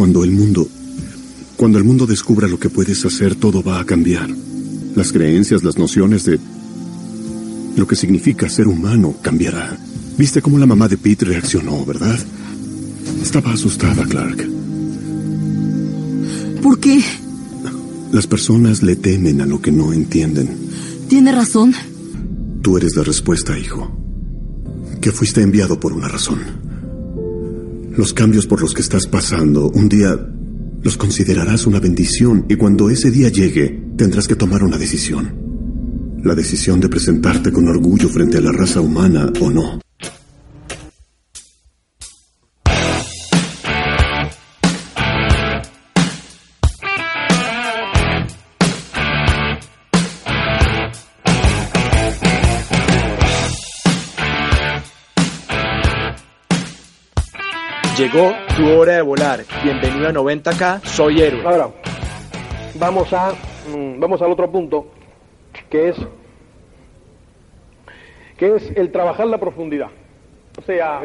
Cuando el mundo, cuando el mundo descubra lo que puedes hacer, todo va a cambiar. Las creencias, las nociones de lo que significa ser humano cambiará. Viste cómo la mamá de Pete reaccionó, ¿verdad? Estaba asustada, Clark. ¿Por qué? Las personas le temen a lo que no entienden. Tiene razón. Tú eres la respuesta, hijo. Que fuiste enviado por una razón. Los cambios por los que estás pasando, un día los considerarás una bendición y cuando ese día llegue, tendrás que tomar una decisión. La decisión de presentarte con orgullo frente a la raza humana o no. Tu hora de volar. Bienvenido a 90K, soy héroe. Ahora, vamos a mm, vamos al otro punto, que es que es el trabajar la profundidad. O sea,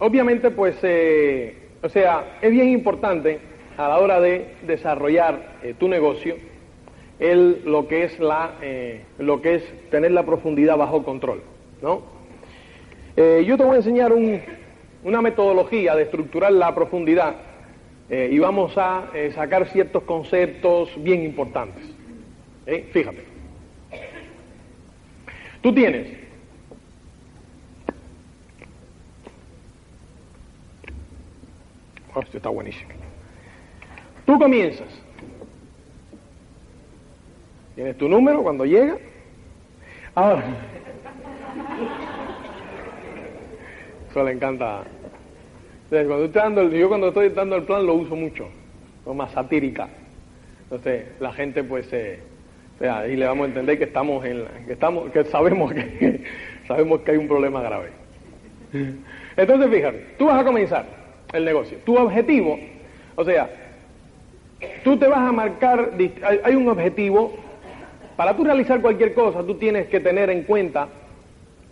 obviamente, pues, eh, o sea, es bien importante a la hora de desarrollar eh, tu negocio el lo que es la eh, lo que es tener la profundidad bajo control, ¿no? yo te voy a enseñar un, una metodología de estructurar la profundidad eh, y vamos a eh, sacar ciertos conceptos bien importantes. ¿Eh? Fíjate. Tú tienes oh, esto está buenísimo. Tú comienzas. Tienes tu número cuando llega. Ahora. Eso le encanta. Cuando dando yo cuando estoy dando el plan lo uso mucho, más satírica. Entonces la gente pues eh, ahí le vamos a entender que estamos en que estamos que sabemos que sabemos que hay un problema grave. Entonces fíjate, tú vas a comenzar el negocio. Tu objetivo, o sea, tú te vas a marcar hay un objetivo para tú realizar cualquier cosa, tú tienes que tener en cuenta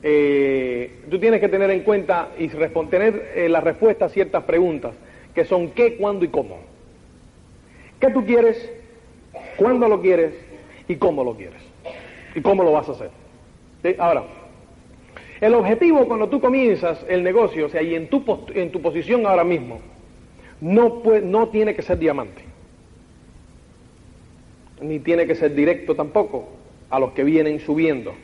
eh, tú tienes que tener en cuenta y tener eh, la respuesta a ciertas preguntas, que son qué, cuándo y cómo. ¿Qué tú quieres? ¿Cuándo lo quieres? ¿Y cómo lo quieres? ¿Y cómo lo vas a hacer? Ahora, el objetivo cuando tú comienzas el negocio, o sea, y en tu, en tu posición ahora mismo, no, no tiene que ser diamante, ni tiene que ser directo tampoco a los que vienen subiendo.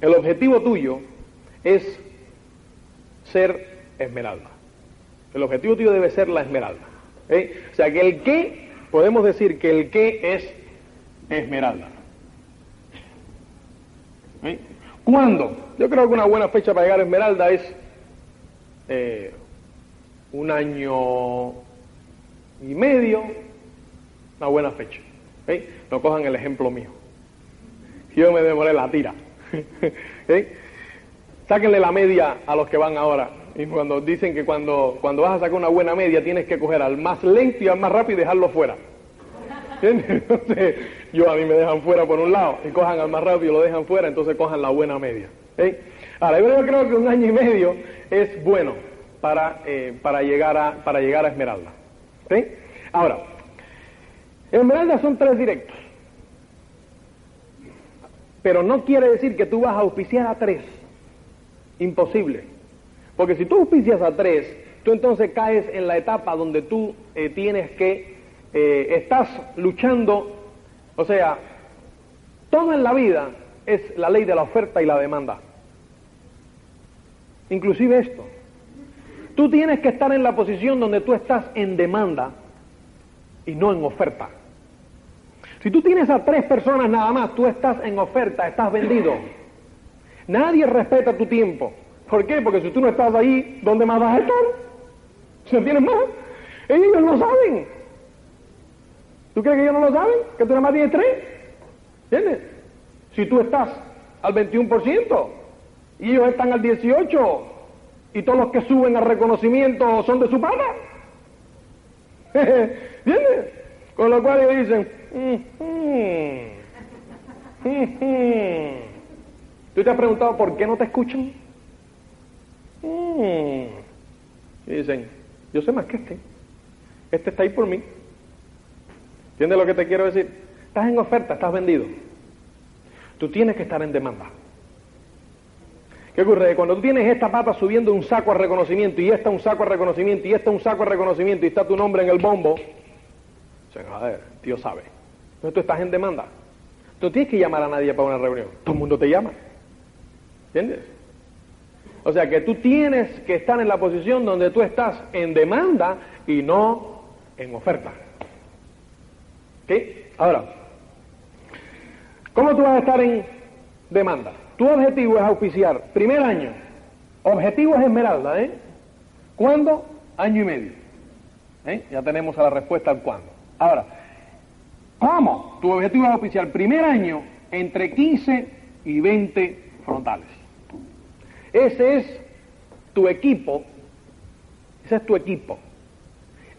El objetivo tuyo es ser esmeralda. El objetivo tuyo debe ser la esmeralda. O sea que el qué, podemos decir que el qué es esmeralda. ¿Cuándo? Yo creo que una buena fecha para llegar a esmeralda es eh, un año y medio, una buena fecha. No cojan el ejemplo mío. Yo me demoré la tira. ¿Eh? Sáquenle la media a los que van ahora. Y cuando dicen que cuando, cuando vas a sacar una buena media tienes que coger al más lento y al más rápido y dejarlo fuera. Entonces, yo a mí me dejan fuera por un lado y cojan al más rápido y lo dejan fuera, entonces cojan la buena media. ¿eh? Ahora, yo creo que un año y medio es bueno para, eh, para, llegar, a, para llegar a Esmeralda. Ahora, Esmeralda son tres directos. Pero no quiere decir que tú vas a auspiciar a tres. Imposible. Porque si tú auspicias a tres, tú entonces caes en la etapa donde tú eh, tienes que, eh, estás luchando, o sea, todo en la vida es la ley de la oferta y la demanda. Inclusive esto. Tú tienes que estar en la posición donde tú estás en demanda y no en oferta. Si tú tienes a tres personas nada más, tú estás en oferta, estás vendido. Nadie respeta tu tiempo. ¿Por qué? Porque si tú no estás ahí, ¿dónde más vas a estar? ¿Se tienes más? Ellos no saben. ¿Tú crees que ellos no lo saben? ¿Que tú nada más tienes tres? ¿Entiendes? Si tú estás al 21% y ellos están al 18% y todos los que suben al reconocimiento son de su pana. ¿Entiendes? Con lo cual ellos dicen, ¿tú te has preguntado por qué no te escuchan? Y dicen, yo sé más que este. Este está ahí por mí. ¿Entiendes lo que te quiero decir? Estás en oferta, estás vendido. Tú tienes que estar en demanda. ¿Qué ocurre? Cuando tú tienes esta pata subiendo un saco de reconocimiento y esta un saco de reconocimiento y esta un saco de reconocimiento y está tu nombre en el bombo, ver, Dios sabe. Entonces tú estás en demanda. Tú tienes que llamar a nadie para una reunión. Todo el mundo te llama. ¿Entiendes? O sea que tú tienes que estar en la posición donde tú estás en demanda y no en oferta. ¿Ok? Ahora, ¿cómo tú vas a estar en demanda? Tu objetivo es auspiciar, primer año, objetivo es esmeralda, ¿eh? ¿Cuándo? Año y medio. ¿Eh? Ya tenemos a la respuesta al cuándo. Ahora, ¿cómo? Tu objetivo es auspiciar primer año entre 15 y 20 frontales. Ese es tu equipo, ese es tu equipo.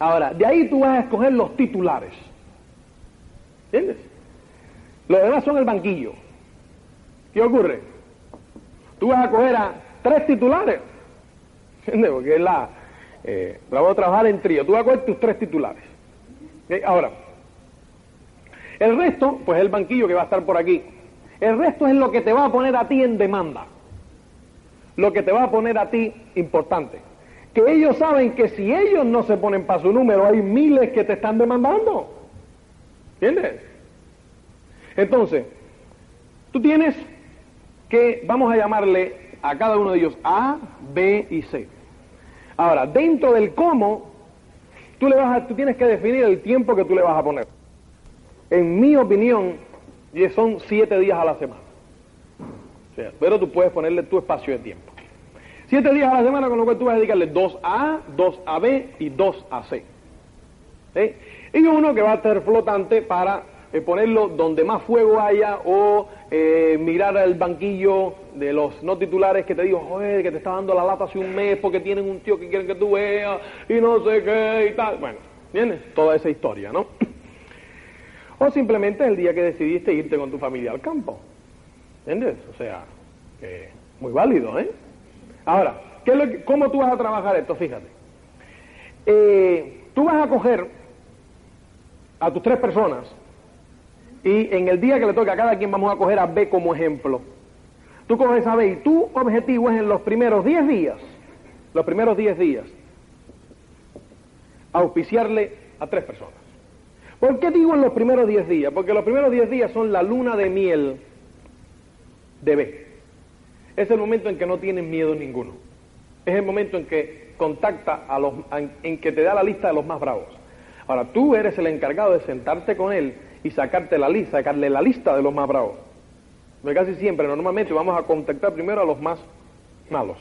Ahora, de ahí tú vas a escoger los titulares. ¿Entiendes? Los demás son el banquillo. ¿Qué ocurre? Tú vas a coger a tres titulares. ¿Entiendes? Porque es la... Eh, vamos a trabajar en trío. Tú vas a coger tus tres titulares. Ahora, el resto, pues el banquillo que va a estar por aquí. El resto es lo que te va a poner a ti en demanda. Lo que te va a poner a ti importante. Que ellos saben que si ellos no se ponen para su número, hay miles que te están demandando. ¿Entiendes? Entonces, tú tienes que, vamos a llamarle a cada uno de ellos A, B y C. Ahora, dentro del cómo, tú, le vas a, tú tienes que definir el tiempo que tú le vas a poner. En mi opinión, son siete días a la semana. pero tú puedes ponerle tu espacio de tiempo. Siete días a la semana, con lo cual tú vas a dedicarle dos a A, dos a B y dos a C. Y uno que va a ser flotante para eh, ponerlo donde más fuego haya o eh, mirar el banquillo de los no titulares que te digo, joder, que te está dando la lata hace un mes porque tienen un tío que quieren que tú veas y no sé qué y tal. Bueno, ¿entiendes? Toda esa historia, ¿no? O simplemente el día que decidiste irte con tu familia al campo. ¿Entiendes? O sea, muy válido, ¿eh? Ahora, ¿qué ¿cómo tú vas a trabajar esto? Fíjate. Eh, tú vas a coger a tus tres personas y en el día que le toque a cada quien vamos a coger a B como ejemplo. Tú coges a B y tu objetivo es en los primeros 10 días, los primeros 10 días, auspiciarle a tres personas. ¿Por qué digo en los primeros 10 días? Porque los primeros 10 días son la luna de miel de B. Es el momento en que no tienes miedo ninguno. Es el momento en que contacta a los, en que te da la lista de los más bravos. Ahora, tú eres el encargado de sentarte con él y sacarte la lista, sacarle la lista de los más bravos. Porque casi siempre, normalmente, vamos a contactar primero a los más malos.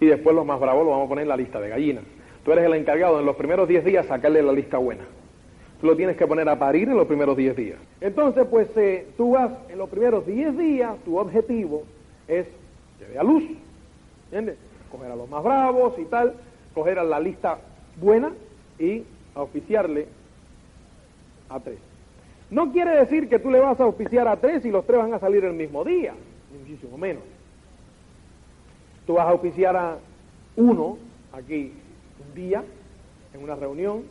Y después los más bravos lo vamos a poner en la lista de gallinas. Tú eres el encargado en los primeros 10 días sacarle la lista buena. Tú lo tienes que poner a parir en los primeros 10 días. Entonces, pues eh, tú vas en los primeros 10 días, tu objetivo es que a luz. ¿Entiendes? Coger a los más bravos y tal, coger a la lista buena y auspiciarle a tres. No quiere decir que tú le vas a auspiciar a tres y los tres van a salir el mismo día, muchísimo menos. Tú vas a auspiciar a uno aquí un día, en una reunión,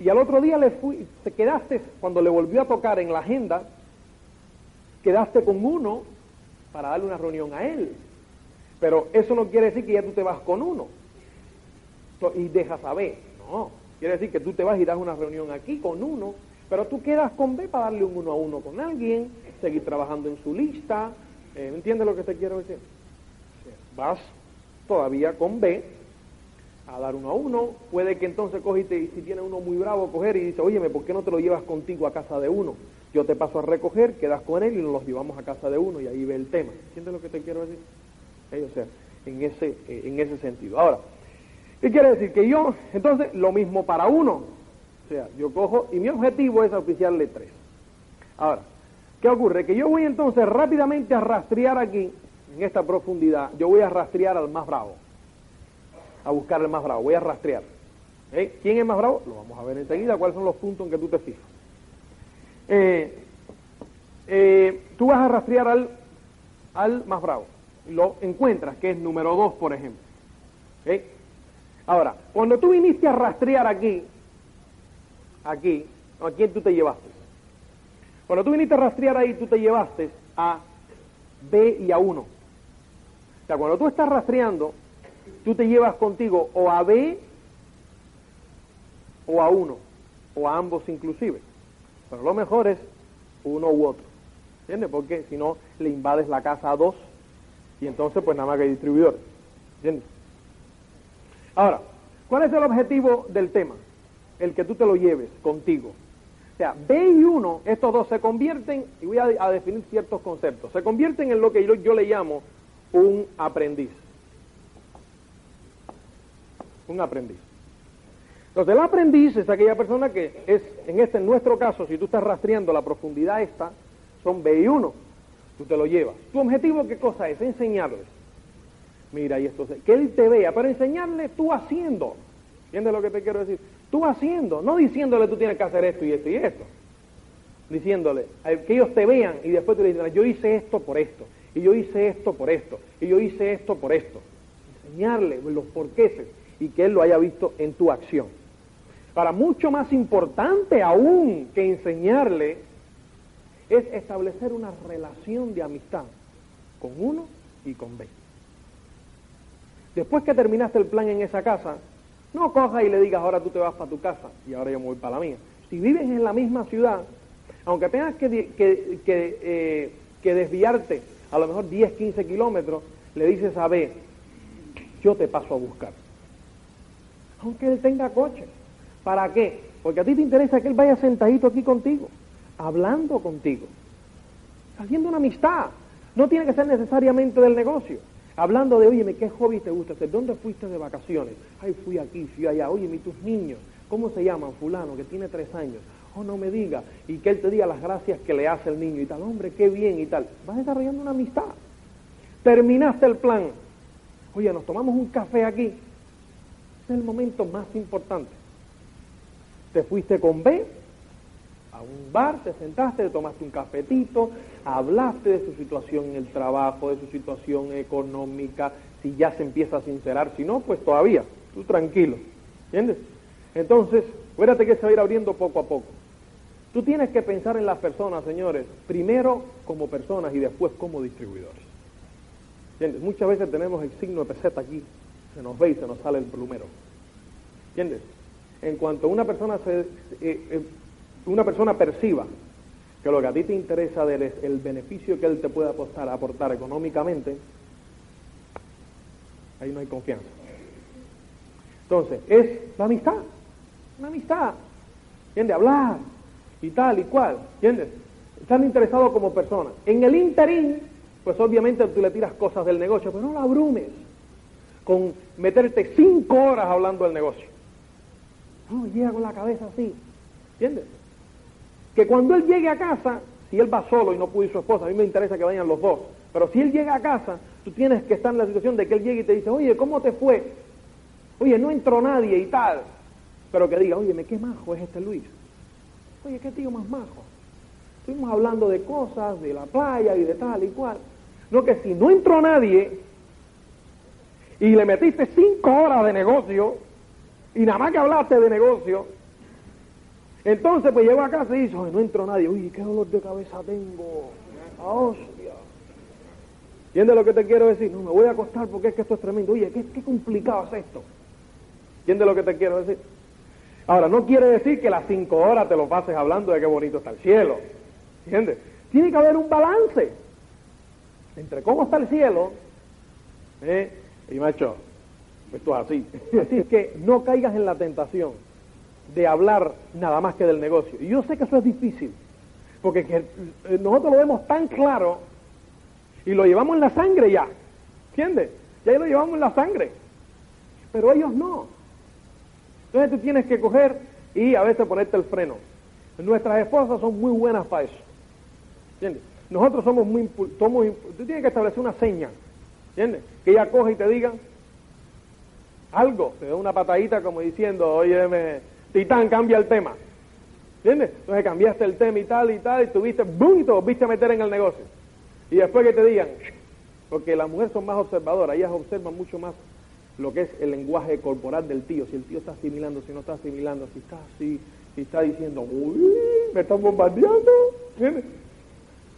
y al otro día le fui, te quedaste, cuando le volvió a tocar en la agenda, quedaste con uno para darle una reunión a él. Pero eso no quiere decir que ya tú te vas con uno y dejas B. No, quiere decir que tú te vas y das una reunión aquí con uno pero tú quedas con B para darle un uno a uno con alguien, seguir trabajando en su lista. Eh, ¿Entiendes lo que te quiero decir? Vas todavía con B a dar uno a uno. Puede que entonces cogiste y si tiene uno muy bravo, coger y dice, óyeme, ¿por qué no te lo llevas contigo a casa de uno? Yo te paso a recoger, quedas con él y nos los llevamos a casa de uno y ahí ve el tema. ¿Entiendes lo que te quiero decir? o sea, en ese, eh, en ese sentido. Ahora, ¿Qué quiere decir? Que yo, entonces, lo mismo para uno. O sea, yo cojo y mi objetivo es oficiarle tres. Ahora, ¿qué ocurre? Que yo voy entonces rápidamente a rastrear aquí, en esta profundidad, yo voy a rastrear al más bravo. A buscar al más bravo, voy a rastrear. ¿Eh? ¿Quién es más bravo? Lo vamos a ver enseguida, cuáles son los puntos en que tú te fijas. Eh, eh, tú vas a rastrear al, al más bravo. Lo encuentras, que es número dos, por ejemplo. Ahora, cuando tú viniste a rastrear aquí, aquí, ¿a quién tú te llevaste? Cuando tú viniste a rastrear ahí, tú te llevaste a B y a 1. O sea, cuando tú estás rastreando, tú te llevas contigo o a B o a 1, o a ambos inclusive. Pero lo mejor es uno u otro. ¿Entiendes? Porque si no, le invades la casa a dos y entonces pues nada más que hay distribuidor. ¿Entiendes? Ahora, ¿cuál es el objetivo del tema? El que tú te lo lleves contigo. O sea, B y 1, estos dos se convierten, y voy a, definir ciertos conceptos, se convierten en lo que yo, le llamo un aprendiz. Un aprendiz. Entonces, el aprendiz es aquella persona que es, en este, en nuestro caso, si tú estás rastreando la profundidad esta, son B y 1. Tú te lo llevas. ¿Tu objetivo qué cosa es? Enseñarles mira, y esto, que él te vea, pero enseñarle tú haciendo. ¿Entiendes lo que te quiero decir? Tú haciendo, no diciéndole tú tienes que hacer esto y esto y esto. Diciéndole, eh, que ellos te vean y después tú le yo hice esto por esto, y yo hice esto por esto, y yo hice esto por esto. Enseñarle los porqueses y que él lo haya visto en tu acción. Para mucho más importante aún que enseñarle es establecer una relación de amistad con uno y con B. Después que terminaste el plan en esa casa, no cojas y le digas, ahora tú te vas para tu casa y ahora yo me voy para la mía. Si vives en la misma ciudad, aunque tengas que, eh, que, desviarte a lo mejor 10, 15 kilómetros, le dices a B, yo te paso a buscar. Aunque él tenga coche. ¿Para qué? Porque a ti te interesa que él vaya sentadito aquí contigo, hablando contigo, haciendo una amistad. No tiene que ser necesariamente del negocio. Hablando de, oye, ¿qué hobby te gusta hacer? ¿Dónde fuiste de vacaciones? Ay, fui aquí, fui allá. Oye, tus niños, ¿cómo se llaman? Fulano, que tiene tres años. Oh, no me diga. Y que él te diga las gracias que le hace el niño y tal. Hombre, qué bien y tal. Vas desarrollando una amistad. Terminaste el plan. Oye, nos tomamos un café aquí. Es el momento más importante. Te fuiste con B a un bar, te sentaste, te tomaste un cafetito, hablaste de su situación en el trabajo, de su situación económica, si ya se empieza a sincerar, si no, pues todavía, tú tranquilo, ¿entiendes? Entonces, acuérdate que se va a ir abriendo poco a poco. Tú tienes que pensar en las personas, señores, primero como personas y después como distribuidores. ¿Entiendes? Muchas veces tenemos el signo de peseta aquí, se nos ve y se nos sale el plumero. ¿Entiendes? En cuanto una persona se, eh, eh, una persona perciba que lo que a ti te interesa de él es el beneficio que él te puede aportar, aportar económicamente, ahí no hay confianza. Entonces, es la amistad, una amistad, ¿entiendes? Hablar y tal y cual, ¿entiendes? Están interesados como personas. En el interín, pues obviamente tú le tiras cosas del negocio, pero no la abrumes con meterte cinco horas hablando del negocio. No, llega con la cabeza así, ¿entiendes? Que cuando él llegue a casa, si él va solo y no puede ir su esposa, a mí me interesa que vayan los dos, pero si él llega a casa, tú tienes que estar en la situación de que él llegue y te dice, oye, ¿cómo te fue? Oye, no entró nadie y tal. Pero que diga, oye, qué majo es este Luis. Oye, qué tío más majo. Estuvimos hablando de cosas, de la playa y de tal y cual. No que si no entró nadie y le metiste cinco horas de negocio y nada más que hablaste de negocio, entonces, pues llegó a casa y dice, no entró nadie. Uy, qué dolor de cabeza tengo. Hostia. ¿Entiendes lo que te quiero decir? No, me voy a acostar porque es que esto es tremendo. Oye, qué, complicado es esto. ¿Entiendes lo que te quiero decir? Ahora, no quiere decir que las cinco horas te lo pases hablando de qué bonito está el cielo. ¿Entiendes? Tiene que haber un balance entre cómo está el cielo ¿eh? y macho, esto es así. Así que no caigas en la tentación de hablar nada más que del negocio. Y yo sé que eso es difícil, porque eh, nosotros lo vemos tan claro y lo llevamos en la sangre ya, ¿entiendes? Ya lo llevamos en la sangre. pero ellos no. Entonces tú tienes que coger y a veces ponerte el freno. Nuestras esposas son muy buenas para eso. ¿Entiendes? Nosotros somos muy, somos, tú tienes que establecer una seña, ¿entiendes? Que ella coja y te diga algo, te da una patadita como diciendo, oye, Titán, cambia el tema. ¿Entiendes? Entonces cambiaste el tema y tal y tal, y tuviste, y te volviste a meter en el negocio. Y después que te digan, porque las mujeres son más observadoras, ellas observan mucho más lo que es el lenguaje corporal del tío, si el tío está asimilando, si no está asimilando, si está así, si está diciendo, uy, me están bombardeando. ¿Entiendes?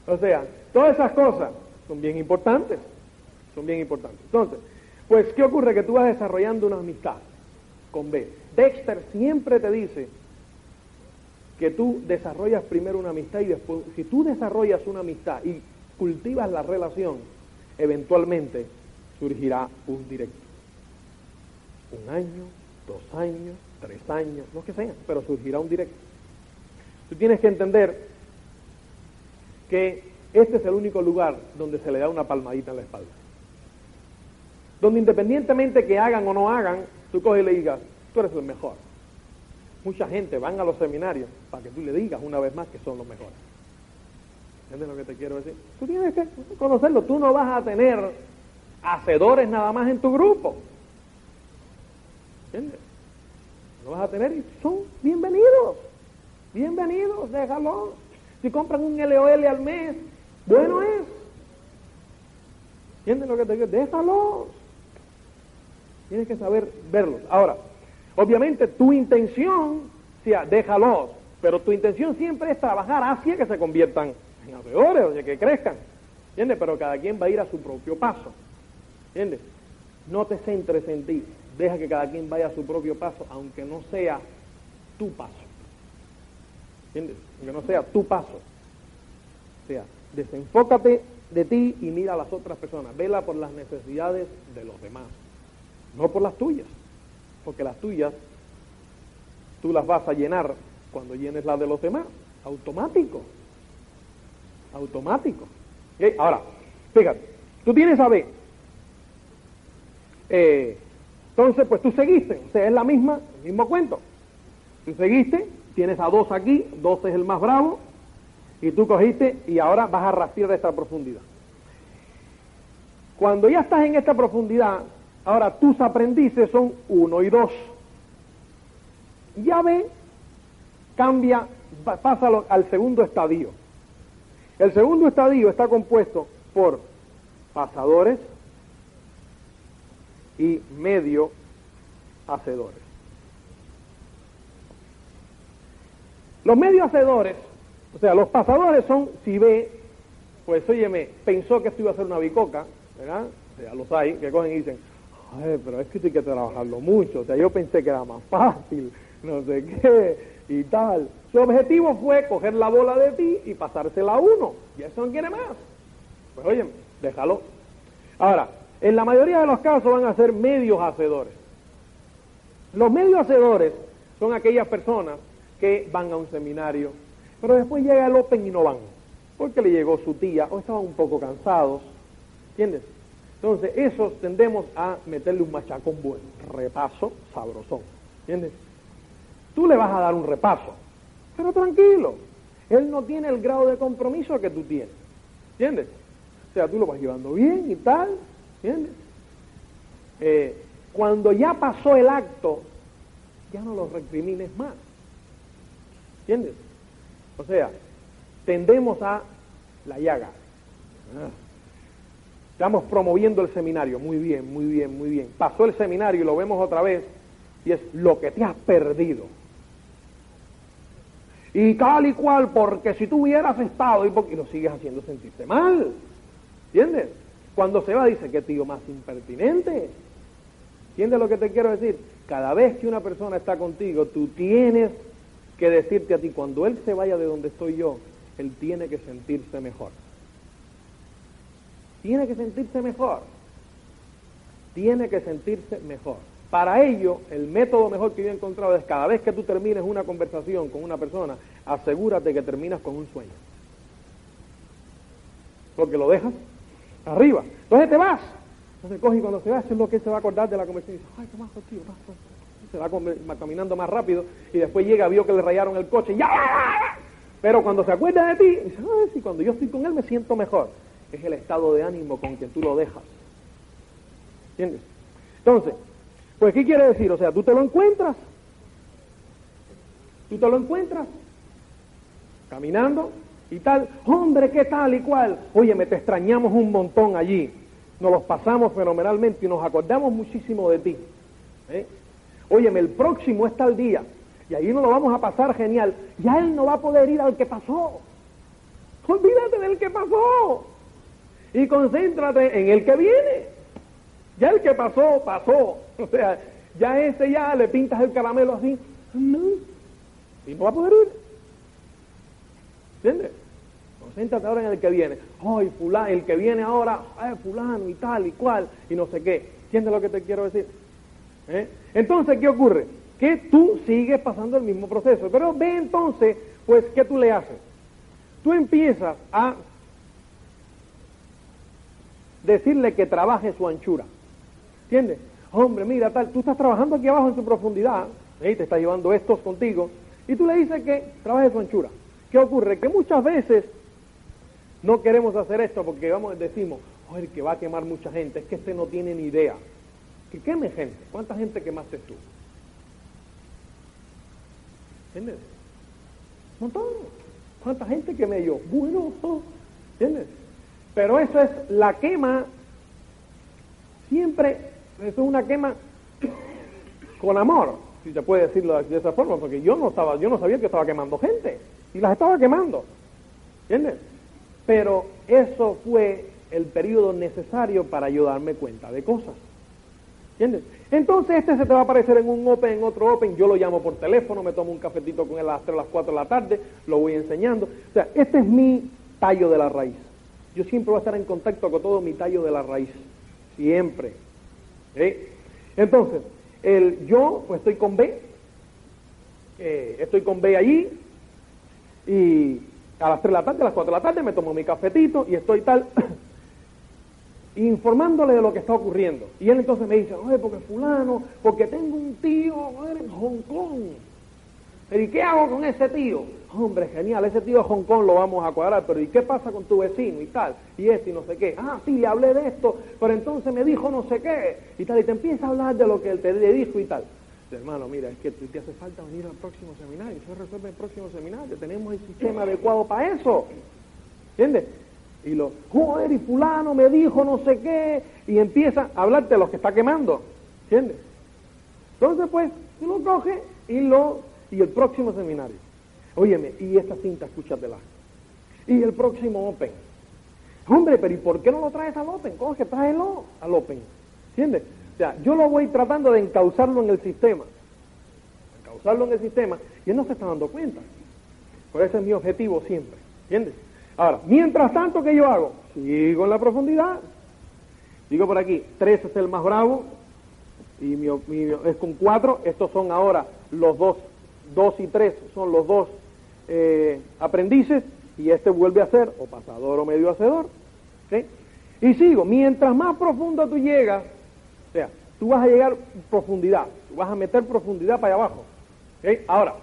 O sea, todas esas cosas son bien importantes, son bien importantes. Entonces, pues, ¿qué ocurre? Que tú vas desarrollando una amistad con B. Dexter siempre te dice que tú desarrollas primero una amistad y después, si tú desarrollas una amistad y cultivas la relación, eventualmente surgirá un directo. Un año, dos años, tres años, lo que sea, pero surgirá un directo. Tú tienes que entender que este es el único lugar donde se le da una palmadita en la espalda. Donde independientemente que hagan o no hagan, tú coges y le digas, tú eres el mejor. Mucha gente van a los seminarios para que tú le digas una vez más que son los mejores. ¿Entiendes lo que te quiero decir? Tú tienes que conocerlo. Tú no vas a tener hacedores nada más en tu grupo. ¿Entiendes? No vas a tener y son bienvenidos. Bienvenidos, déjalo. Si compran un LOL al mes, bueno es. ¿Entiendes lo que te digo? Déjalos. Tienes que saber verlos. Ahora, obviamente tu intención, sea, déjalos, pero tu intención siempre es trabajar hacia que se conviertan en alrededores, o sea, que crezcan. ¿Entiendes? Pero cada quien va a ir a su propio paso. ¿Entiendes? No te centres en ti. Deja que cada quien vaya a su propio paso, aunque no sea tu paso. ¿Entiendes? Aunque no sea tu paso. O sea, desenfócate de ti y mira a las otras personas. Vela por las necesidades de los demás, no por las tuyas. Porque las tuyas tú las vas a llenar cuando llenes las de los demás. Automático. Automático. Ahora, fíjate, tú tienes a B. Eh, entonces, pues tú seguiste. O sea, es la misma, el mismo cuento. Tú seguiste, tienes a dos aquí, dos es el más bravo, y tú cogiste y ahora vas a rastrear esta profundidad. Cuando ya estás en esta profundidad, ahora tus aprendices son uno y dos. Ya ve, cambia, pasa al segundo estadio. El segundo estadio está compuesto por pasadores y medio hacedores. Los medio hacedores o sea, los pasadores son, si ve, pues óyeme, pensó que esto iba a ser una bicoca, ¿verdad? O sea, los hay que cogen y dicen, pero es que hay que trabajarlo mucho, o sea, yo pensé que era más fácil, no sé qué, y tal. Su objetivo fue coger la bola de ti y pasársela a uno, y eso no quiere más. Pues oye, déjalo. Ahora, en la mayoría de los casos van a ser medios hacedores. Los medios hacedores son aquellas personas que van a un seminario, pero después llega el Open y no van, porque le llegó su tía o estaban un poco cansados, ¿entiendes? Entonces, esos tendemos a meterle un machacón bueno, repaso sabrosón, ¿entiendes? Tú le vas a dar un repaso, pero tranquilo, él no tiene el grado de compromiso que tú tienes, ¿entiendes? O sea, tú lo vas llevando bien y tal, ¿entiendes? Eh, cuando ya pasó el acto, ya no lo recrimines más, ¿entiendes? O sea, tendemos a la llaga. Estamos promoviendo el seminario. Muy bien, muy bien, muy bien. Pasó el seminario y lo vemos otra vez y es lo que te has perdido. Y tal y cual, porque si tú hubieras estado y, porque, lo sigues haciendo sentirte mal. ¿Entiendes? Cuando se va dice, que tío más impertinente. ¿Entiendes lo que te quiero decir? Cada vez que una persona está contigo, tú tienes que decirte a ti, cuando Él se vaya de donde estoy yo, Él tiene que sentirse mejor. Tiene que sentirse mejor. Tiene que sentirse mejor. Para ello, el método mejor que yo he encontrado es cada vez que tú termines una conversación con una persona, asegúrate que terminas con un sueño. Porque lo dejas arriba. Entonces te vas. Entonces coge y cuando se va, eso es lo que él se va a acordar de la conversación. Y dice, ay, Tomás, tío, más, Se va caminando más rápido y después llega, vio que le rayaron el coche. ¡Ya! Pero cuando se acuerda de ti, dice, ay, sí, cuando yo estoy con él me siento mejor. Es el estado de ánimo con que tú lo dejas. ¿Entiendes? Entonces, pues, ¿qué quiere decir? O sea, tú te lo encuentras. Tú te lo encuentras caminando y tal. Hombre, ¿qué tal y cual? Oye, me te extrañamos un montón allí. Nos los pasamos fenomenalmente y nos acordamos muchísimo de ti. ¿Eh? Óyeme, el próximo es tal día y ahí nos lo vamos a pasar genial. Ya él no va a poder ir al que pasó. Olvídate del que pasó y concéntrate en el que viene. Ya el que pasó, pasó. O sea, ya ese ya le pintas el caramelo así. No. Y no va a poder ir. ¿Entiendes? Concéntrate ahora en el que viene. Ay, fulano, el que viene ahora, ay, fulano y tal y cual, y no sé qué. ¿Entiendes lo que te quiero decir? ¿Eh? Entonces, ¿qué ocurre? Que tú sigues pasando el mismo proceso. Pero ve entonces, pues, ¿qué tú le haces? Tú empiezas a decirle que trabaje su anchura. ¿Entiendes? Hombre, mira, tal, tú estás trabajando aquí abajo en su profundidad, ¿eh? te está llevando estos contigo, y tú le dices que trabaje su anchura. ¿Qué ocurre? Que muchas veces no queremos hacer esto porque vamos, decimos, oye, que va a quemar mucha gente, es que este no tiene ni idea. Que queme gente. ¿Cuánta gente quemaste tú? ¿Entiendes? Montón. ¿Cuánta gente quemé yo? Bueno, ¿entiendes? Pero eso es la quema, siempre, eso es una quema con amor, si se puede decirlo de esa forma, porque yo no estaba, yo no sabía que estaba quemando gente, y las estaba quemando, ¿entiendes? Pero eso fue el periodo necesario para yo darme cuenta de cosas. ¿Entiendes? Entonces este se te va a aparecer en un Open, en otro Open, yo lo llamo por teléfono, me tomo un cafetito con él a las 3 a las 4 de la tarde, lo voy enseñando. O sea, este es mi tallo de la raíz. Yo siempre voy a estar en contacto con todo mi tallo de la raíz. Siempre. ¿Eh? Entonces, el, yo pues estoy con B, eh, estoy con B allí, y a las 3 de la tarde, a las 4 de la tarde me tomo mi cafetito y estoy tal informándole de lo que está ocurriendo. Y él entonces me dice, oye, porque fulano, porque tengo un tío en Hong Kong. ¿Y qué hago con ese tío? Hombre, genial, ese tío de Hong Kong lo vamos a cuadrar, pero ¿y qué pasa con tu vecino y tal? Y este y no sé qué. Ah, sí, le hablé de esto, pero entonces me dijo no sé qué y tal. Y te empieza a hablar de lo que él te dijo y tal. Hermano, mira, es que te hace falta venir al próximo seminario. Eso resuelve el próximo seminario. Tenemos el sistema adecuado para eso. ¿Entiendes? Y lo, joder, y fulano me dijo no sé qué. Y empieza a hablarte de lo que está quemando. ¿Entiendes? Entonces, pues, tú lo coges y lo. Y el próximo seminario. Óyeme, y esta cinta, escúchatela. Y el próximo Open. Hombre, pero ¿y por qué no lo traes al Open? Coge, tráelo al Open. ¿Entiendes? O sea, yo lo voy tratando de encauzarlo en el sistema. Encauzarlo en el sistema y él no se está dando cuenta. Por eso es mi objetivo siempre. ¿Entiendes? Ahora, mientras tanto, ¿qué yo hago? Sigo en la profundidad. Digo por aquí, tres es el más bravo y es con cuatro. Estos son ahora los dos, dos y tres son los dos eh, aprendices y este vuelve a ser o pasador o medio hacedor. Y sigo, mientras más profundo tú llegas, o sea, tú vas a llegar profundidad, tú vas a meter profundidad para allá abajo. Ahora,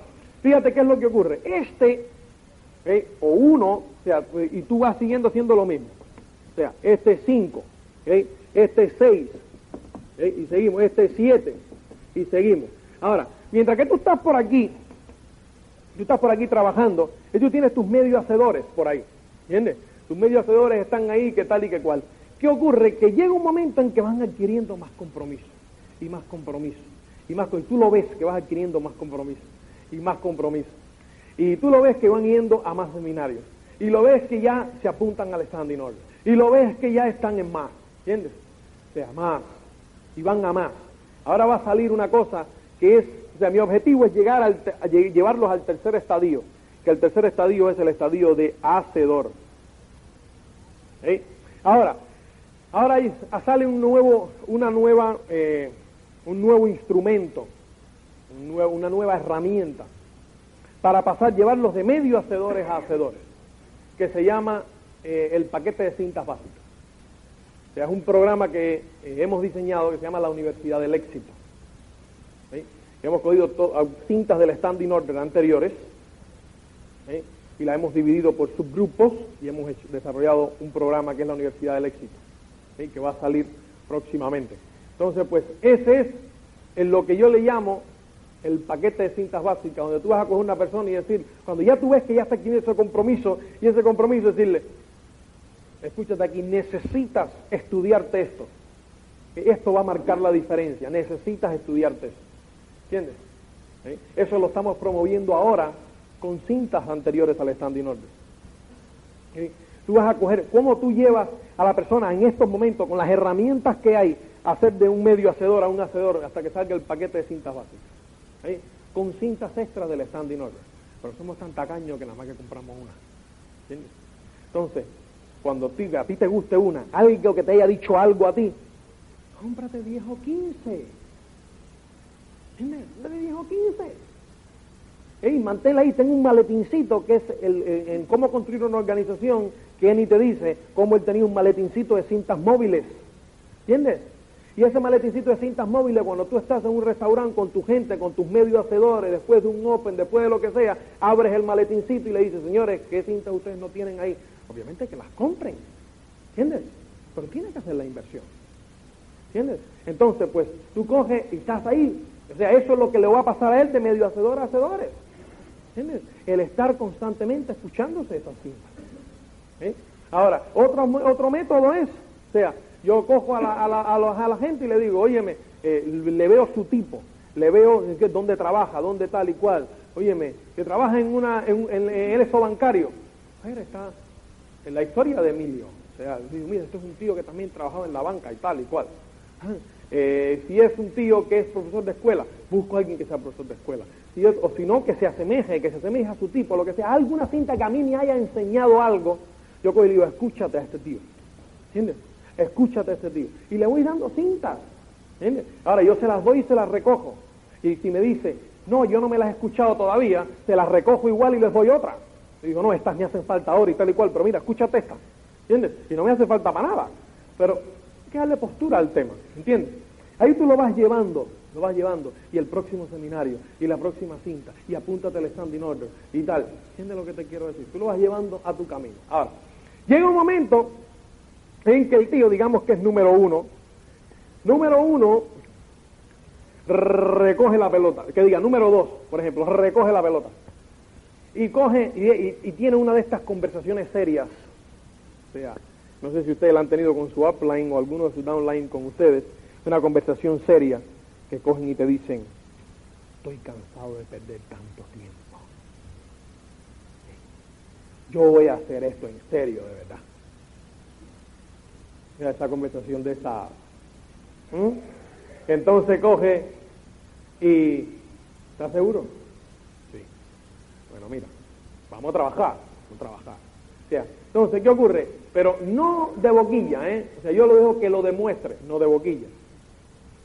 fíjate qué es lo que ocurre. Este, o uno, o sea, y tú vas siguiendo haciendo lo mismo. O sea, este es cinco, ¿sí? este es seis, y seguimos, este es siete, y seguimos. Ahora, mientras que tú estás por aquí, tú estás por aquí trabajando, y tú tienes tus medios hacedores por ahí, ¿entiendes? Tus medios hacedores están ahí, que tal y que cual. ¿Qué ocurre? Que llega un momento en que van adquiriendo más compromiso, y más compromiso, y más y tú lo ves que vas adquiriendo más compromiso, y más compromiso. Y tú lo ves que van yendo a más seminarios, y lo ves que ya se apuntan al standing order, y lo ves que ya están en más, ¿entiendes? O sea, más, y van a más. Ahora va a salir una cosa que es, o sea, mi objetivo es llegar a llevarlos al tercer estadio, que el tercer estadio es el estadio de hacedor. Ahora, ahora ahí sale un nuevo, una nueva, eh, un nuevo instrumento, una nueva herramienta para pasar, llevarlos de medio hacedores a hacedores, que se llama eh, el paquete de cintas básicas. sea, es un programa que eh, hemos diseñado que se llama la Universidad del Éxito. Hemos cogido cintas del standing order anteriores y la hemos dividido por subgrupos y hemos desarrollado un programa que es la Universidad del Éxito, que va a salir próximamente. Entonces, pues ese es lo que yo le llamo el paquete de cintas básicas, donde tú vas a coger una persona y decir, cuando ya tú ves que ya está aquí en ese compromiso, y ese compromiso decirle, escúchate aquí, necesitas estudiarte esto. Esto va a marcar la diferencia, necesitas estudiarte esto. ¿Entiendes? Eso lo estamos promoviendo ahora con cintas anteriores al standing order. Tú vas a coger, ¿cómo tú llevas a la persona en estos momentos, con las herramientas que hay, a hacer de un medio hacedor a un hacedor hasta que salga el paquete de cintas básicas? Con cintas extras del standing order. Pero somos tan tacaños que nada más que compramos una. ¿Entiendes? Entonces, cuando a ti te guste una, algo que te haya dicho algo a ti, cómprate viejo 15. ¿Entiendes? De viejo 15. Ey, ahí, tengo un maletincito que es el, en cómo construir una organización, que ni te dice cómo él tenía un maletincito de cintas móviles. ¿Entiendes? Y ese maletincito de cintas móviles, cuando tú estás en un restaurante con tu gente, con tus medios hacedores, después de un open, después de lo que sea, abres el maletincito y le dices, señores, ¿qué cintas ustedes no tienen ahí? Obviamente que las compren. ¿Entiendes? Pero tiene que hacer la inversión. ¿Entiendes? Entonces, pues tú coges y estás ahí. O sea, eso es lo que le va a pasar a él de medio hacedor a hacedores. El estar constantemente escuchándose esas cintas. ¿Eh? Ahora, otro, otro método es, o sea, yo cojo a la, a la, a la, gente y le digo, óyeme, eh, le veo su tipo, le veo dónde trabaja, dónde tal y cual. Óyeme, que trabaja en una, en, en, en eso bancario. Mira, está en la historia de Emilio. O sea, digo, mira, este es un tío que también trabajaba en la banca y tal y cual. Eh, si es un tío que es profesor de escuela, busco a alguien que sea profesor de escuela. Si es, o si no, que se asemeje, que se asemeje a su tipo, lo que sea. Alguna cinta que a mí me haya enseñado algo, yo cojo y digo, escúchate a este tío. ¿Entiendes? Escúchate a este tío. Y le voy dando cintas. ¿Entiendes? Ahora yo se las doy y se las recojo. Y si me dice, no, yo no me las he escuchado todavía, se las recojo igual y les doy otra. Y digo, no, estas me hacen falta ahora y tal y cual, pero mira, escúchate esta. ¿Entiendes? Y no me hace falta para nada. Pero que darle postura al tema. ¿Entiendes? Ahí tú lo vas llevando, lo vas llevando. Y el próximo seminario, y la próxima cinta, y apúntate el standing order, y tal. ¿Entiendes lo que te quiero decir? Tú lo vas llevando a tu camino. Ahora, llega un momento en que el tío, digamos que es número uno, número uno recoge la pelota. Que diga, número dos, por ejemplo, recoge la pelota y coge y, tiene una de estas conversaciones serias. O sea, no sé si ustedes la han tenido con su upline o alguno de sus downline con ustedes, una conversación seria que cogen y te dicen, estoy cansado de perder tanto tiempo. Yo voy a hacer esto en serio, de verdad. Mira esa conversación de esa... Entonces coge y... ¿Estás seguro? Bueno, mira, vamos a trabajar, vamos a trabajar. O sea, entonces, ¿qué ocurre? Pero no de boquilla, ¿eh? O sea, yo lo dejo que lo demuestre, no de boquilla.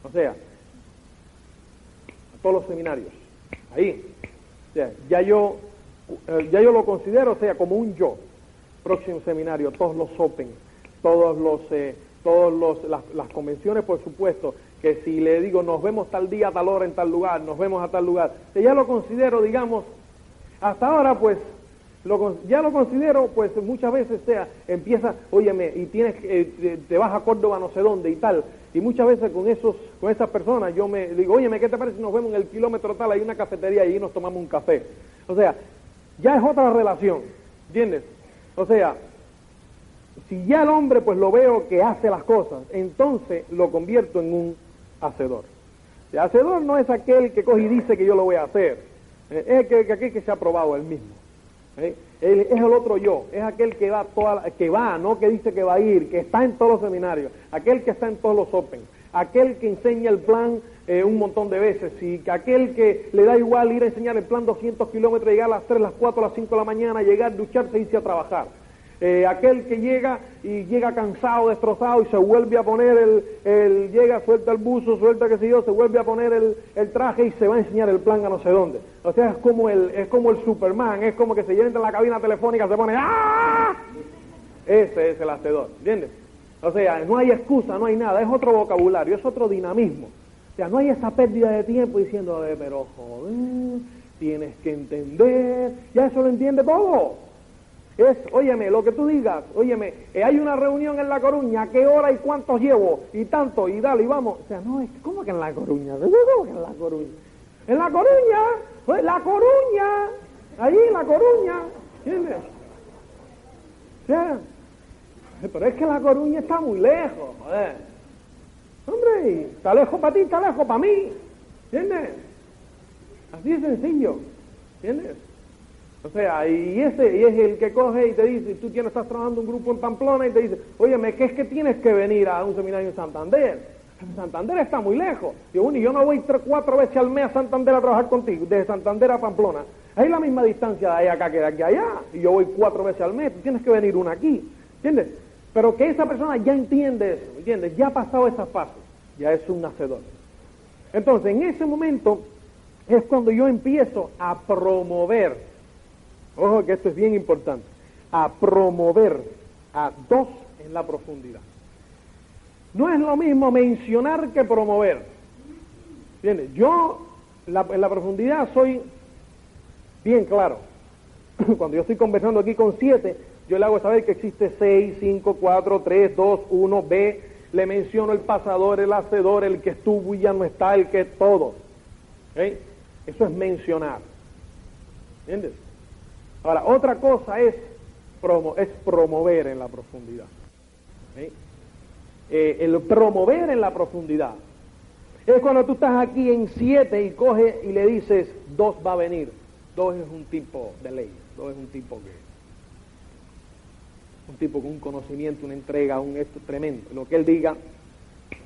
O sea, a todos los seminarios, ahí. O sea, ya yo, eh, ya yo lo considero, o sea, como un yo. Próximo seminario, todos los Open, todos los, eh, todos los, las, las convenciones, por supuesto, que si le digo nos vemos tal día, tal hora, en tal lugar, nos vemos a tal lugar, ya lo considero, digamos, hasta ahora, pues, ya lo considero, pues muchas veces sea, empieza, óyeme, y tienes, eh, te vas a Córdoba no sé dónde y tal, y muchas veces con esos, con esas personas yo me digo, óyeme, ¿qué te parece si nos vemos en el kilómetro tal, hay una cafetería y nos tomamos un café? O sea, ya es otra relación, ¿entiendes? O sea, si ya el hombre pues lo veo que hace las cosas, entonces lo convierto en un hacedor. El hacedor no es aquel que coge y dice que yo lo voy a hacer, eh, es aquel, aquel que se ha probado él mismo. ¿Eh? es el otro yo, es aquel que va, toda, que va, no que dice que va a ir, que está en todos los seminarios, aquel que está en todos los Open, aquel que enseña el plan eh, un montón de veces, y aquel que le da igual ir a enseñar el plan 200 kilómetros, llegar a las 3, las 4, las 5 de la mañana, llegar, ducharse y irse a trabajar. Eh, aquel que llega y llega cansado, destrozado y se vuelve a poner el, el, llega, suelta el buzo, suelta qué sé yo, se vuelve a poner el, el, traje y se va a enseñar el plan a no sé dónde. O sea, es como el, es como el Superman, es como que se entra en la cabina telefónica, se pone ¡ah! Ese es el hacedor, ¿entiendes? O sea, no hay excusa, no hay nada, es otro vocabulario, es otro dinamismo. O sea, no hay esa pérdida de tiempo diciendo, pero joder, tienes que entender, ya eso lo entiende todo. Es, óyeme, lo que tú digas, óyeme, eh, hay una reunión en La Coruña, ¿qué hora y cuántos llevo? Y tanto, y dale, y vamos. O sea, no, es, ¿cómo que en La Coruña? ¿Cómo que en La Coruña? En La Coruña, pues La Coruña, allí en La Coruña, ¿entiendes? O sea, pero es que La Coruña está muy lejos, joder. Hombre, está lejos para ti, está lejos para mí, ¿entiendes? Así de sencillo, ¿entiendes? O sea, y ese y es el que coge y te dice, tú tienes, estás trabajando un grupo en Pamplona y te dice, óyeme, ¿qué es que tienes que venir a un seminario en Santander? Santander está muy lejos. Yo, y yo no voy tres, cuatro veces al mes a Santander a trabajar contigo, desde Santander a Pamplona. Hay la misma distancia de ahí acá que de aquí allá. Y yo voy cuatro veces al mes, tú tienes que venir una aquí. ¿Entiendes? Pero que esa persona ya entiende eso, ¿entiendes? Ya ha pasado esa fase, ya es un hacedor. Entonces, en ese momento es cuando yo empiezo a promover Ojo que esto es bien importante. A promover a dos en la profundidad. No es lo mismo mencionar que promover. ¿Entiendes? Yo en la profundidad soy bien claro. Cuando yo estoy conversando aquí con siete, yo le hago saber que existe seis, cinco, cuatro, tres, dos, uno, B. Le menciono el pasador, el hacedor, el que estuvo y ya no está, el que todo. Eso es mencionar. ¿Entiendes? Ahora, otra cosa es, es promover en la profundidad. Eh, el promover en la profundidad es cuando tú estás aquí en siete y coges y le dices, dos va a venir. Dos es un tipo de ley, dos es un tipo que un tipo con un conocimiento, una entrega, un esto tremendo. Lo que él diga,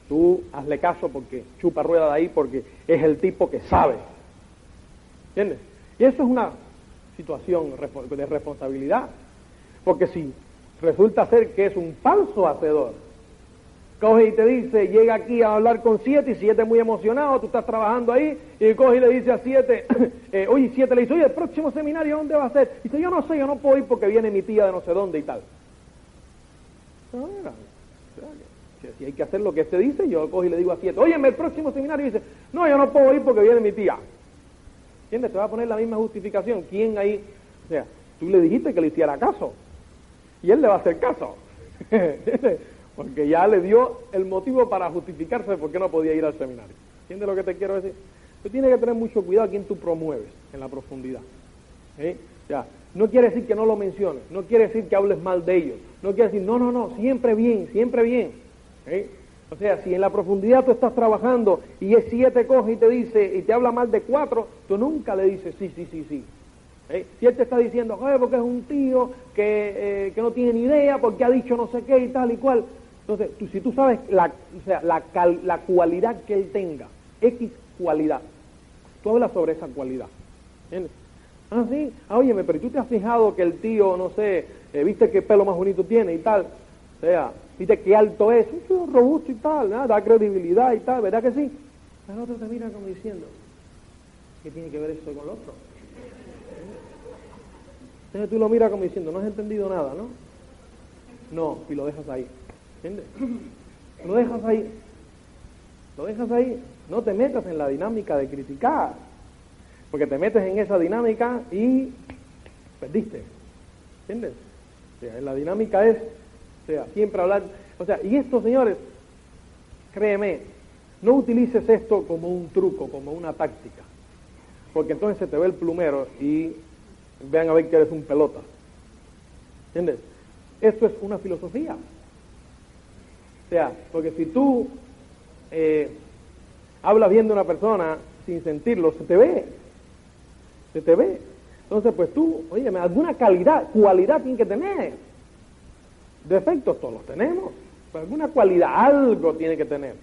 tú hazle caso porque chupa rueda de ahí porque es el tipo que sabe. ¿Entiendes? Y eso es una situación de responsabilidad. Porque si resulta ser que es un falso hacedor, coge y te dice, llega aquí a hablar con siete y siete muy emocionado, tú estás trabajando ahí, y coge y le dice a siete, eh, oye, siete le dice, oye, el próximo seminario, ¿dónde va a ser? Y dice, yo no sé, yo no puedo ir porque viene mi tía de no sé dónde y tal. si hay que hacer lo que este dice, yo coge y le digo a siete, oye, el próximo seminario, y dice, no, yo no puedo ir porque viene mi tía. ¿Entiendes? Te va a poner la misma justificación. ¿Quién ahí? O sea, tú le dijiste que le hiciera caso. Y él le va a hacer caso. Porque ya le dio el motivo para justificarse de por qué no podía ir al seminario. ¿Entiendes lo que te quiero decir? Tú tienes que tener mucho cuidado a quién tú promueves en la profundidad. ¿Eh? Ya, no quiere decir que no lo menciones, no quiere decir que hables mal de ellos, no quiere decir, no, no, no, siempre bien, siempre bien. ¿Eh? O sea, si en la profundidad tú estás trabajando y es siete coge y te dice y te habla mal de cuatro, tú nunca le dices sí, sí, sí, sí. ¿Eh? Si él te está diciendo, porque es un tío que, eh, que, no tiene ni idea, porque ha dicho no sé qué y tal y cual. Entonces, tú, si tú sabes la, o sea, la, la cualidad que él tenga, X cualidad, tú hablas sobre esa cualidad. ¿Entiendes? Ah, sí, ah, óyeme, pero tú te has fijado que el tío, no sé, eh, viste qué pelo más bonito tiene y tal. O sea, Viste qué alto es, robusto y tal, da credibilidad y tal, ¿verdad que sí? El otro te mira como diciendo, ¿qué tiene que ver esto con lo otro? Entonces tú lo miras como diciendo, no has entendido nada, ¿no? No, y lo dejas ahí. ¿Entiendes? Lo dejas ahí. Lo dejas ahí. No te metas en la dinámica de criticar. Porque te metes en esa dinámica y perdiste. ¿Entiendes? La dinámica es o sea, siempre hablar. O sea, y esto, señores, créeme, no utilices esto como un truco, como una táctica. Porque entonces se te ve el plumero y vean a ver que eres un pelota. ¿Entiendes? Esto es una filosofía. O sea, porque si tú eh, hablas bien de una persona sin sentirlo, se te ve. Se te ve. Entonces, pues tú, oye, alguna calidad, cualidad tiene que tener. Defectos todos los tenemos, pero alguna cualidad, algo tiene que tener.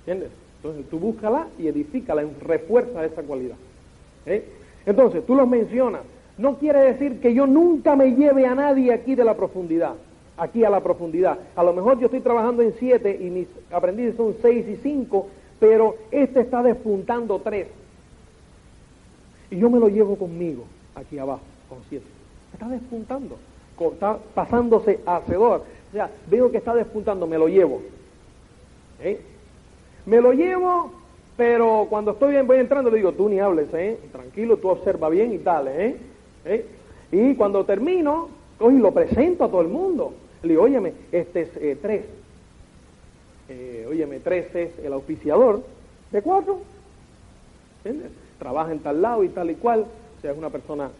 ¿Entiendes? Entonces tú búscala y edifícala, refuerza esa cualidad. Entonces, tú los mencionas. No quiere decir que yo nunca me lleve a nadie aquí de la profundidad, aquí a la profundidad. A lo mejor yo estoy trabajando en siete y mis aprendices son seis y cinco, pero este está despuntando tres. Y yo me lo llevo conmigo, aquí abajo, con siete. Está despuntando. Está pasándose a hacedor. O sea, veo que está despuntando, me lo llevo. ¿Eh? Me lo llevo, pero cuando estoy bien, voy entrando, le digo, tú ni hables, ¿eh? Tranquilo, tú observa bien y tal, ¿eh? ¿Eh? Y cuando termino, cojo y lo presento a todo el mundo. Le digo, óyeme, este es tres. Eh, óyeme, tres es el auspiciador de cuatro. ¿Entiendes? Trabaja en tal lado y tal y cual. O sea, es una persona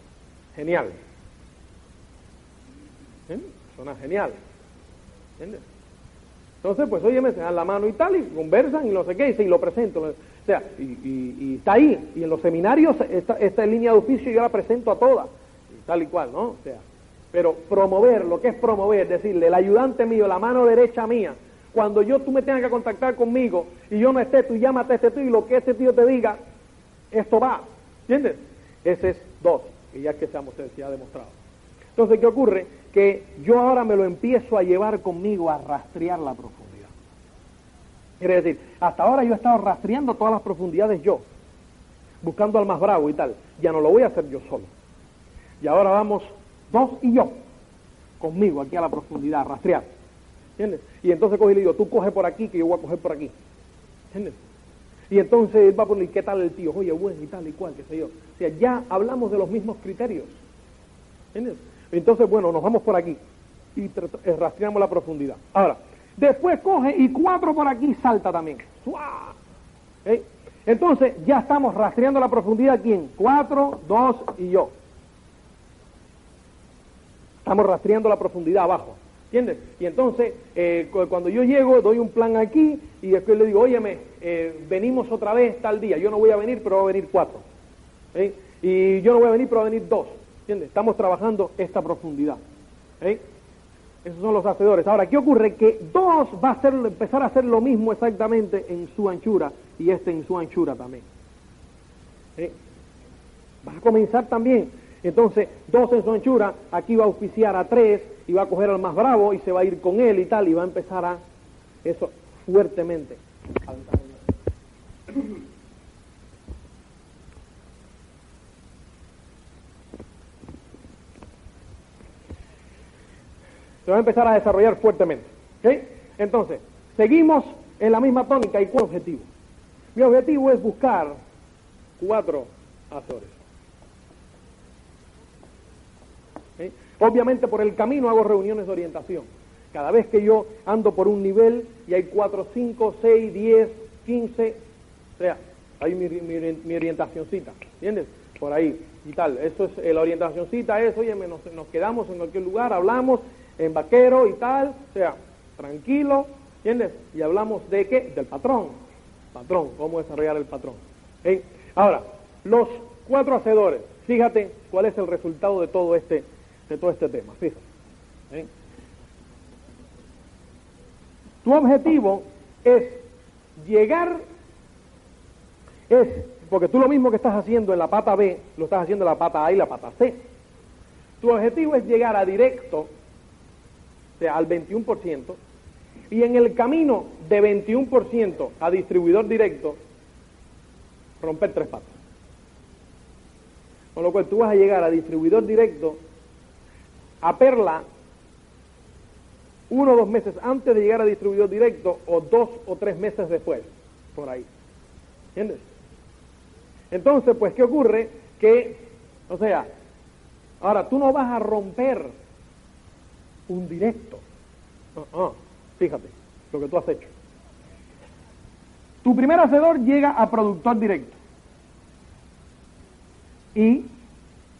genial. ¿Entiendes? Persona genial. ¿Entiendes? Entonces, pues, óyeme, se dan la mano y tal, y conversan y no sé qué, y, lo presento. O sea, y, está ahí. Y en los seminarios, esta, esta línea de oficio yo la presento a todas. Tal y cual, ¿no? O sea, pero promover, lo que es promover, decirle, el ayudante mío, la mano derecha mía, cuando yo tú me tengas que contactar conmigo y yo no esté, tú llámate a este tío y lo que este tío te diga, esto va. ¿Entiendes? Ese es dos, y ya que seamos ya ha demostrado. Entonces, ¿qué ocurre? Que yo ahora me lo empiezo a llevar conmigo a rastrear la profundidad. Quiere decir, hasta ahora yo he estado rastreando todas las profundidades yo, buscando al más bravo y tal. Ya no lo voy a hacer yo solo. Y ahora vamos dos y yo, conmigo aquí a la profundidad, a rastrear. ¿Entiendes? Y entonces coge y le digo, tú coge por aquí, que yo voy a coger por aquí. ¿Entiendes? Y entonces él va a poner, ¿qué tal el tío? Oye, bueno, y tal y cual, qué sé yo. O sea, ya hablamos de los mismos criterios. ¿Entiendes? Entonces, bueno, nos vamos por aquí y eh, rastreamos la profundidad. Ahora, después coge y cuatro por aquí salta también. ¿Eh? Entonces, ya estamos rastreando la profundidad. ¿Quién? Cuatro, dos y yo. Estamos rastreando la profundidad abajo. ¿Entiendes? Y entonces, eh, cu- cuando yo llego, doy un plan aquí y después le digo, óyeme, venimos otra vez tal día. Yo no voy a venir, pero va a venir cuatro. Y yo no voy a venir, pero va a venir dos. ¿Entiendes? Estamos trabajando esta profundidad. ¿Eh? Esos son los hacedores. Ahora, ¿qué ocurre? Que dos va a empezar a hacer lo mismo exactamente en su anchura y este en su anchura también. ¿Eh? Va a comenzar también. Entonces, dos en su anchura, aquí va a auspiciar a tres y va a coger al más bravo y se va a ir con él y tal y va a empezar a eso fuertemente. Se va a empezar a desarrollar fuertemente. ¿ok? Entonces, seguimos en la misma tónica y cuál objetivo. Mi objetivo es buscar cuatro. ¿ok? Obviamente por el camino hago reuniones de orientación. Cada vez que yo ando por un nivel y hay cuatro, cinco, seis, diez, quince, o sea, hay mi, mi, mi orientacioncita, ¿entiendes? Por ahí y tal. Eso es, eh, la orientacioncita es, oye, nos, nos quedamos en cualquier lugar, hablamos en vaquero y tal, o sea, tranquilo, ¿entiendes? Y hablamos de qué? Del patrón. Patrón, cómo desarrollar el patrón. ¿ok? Ahora, los cuatro hacedores, fíjate cuál es el resultado de todo este, de todo este tema, fíjate. ¿ok? Tu objetivo es llegar, es, porque tú lo mismo que estás haciendo en la pata B, lo estás haciendo en la pata A y la pata C. Tu objetivo es llegar a directo, o sea, al 21%, y en el camino de 21% a distribuidor directo, romper tres patas. Con lo cual tú vas a llegar a distribuidor directo, a perla, uno o dos meses antes de llegar a distribuidor directo o dos o tres meses después, por ahí. ¿Entiendes? Entonces, pues, ¿qué ocurre? Que, o sea, ahora tú no vas a romper un directo. Ah, ah, fíjate lo que tú has hecho. Tu primer hacedor llega a productor directo. Y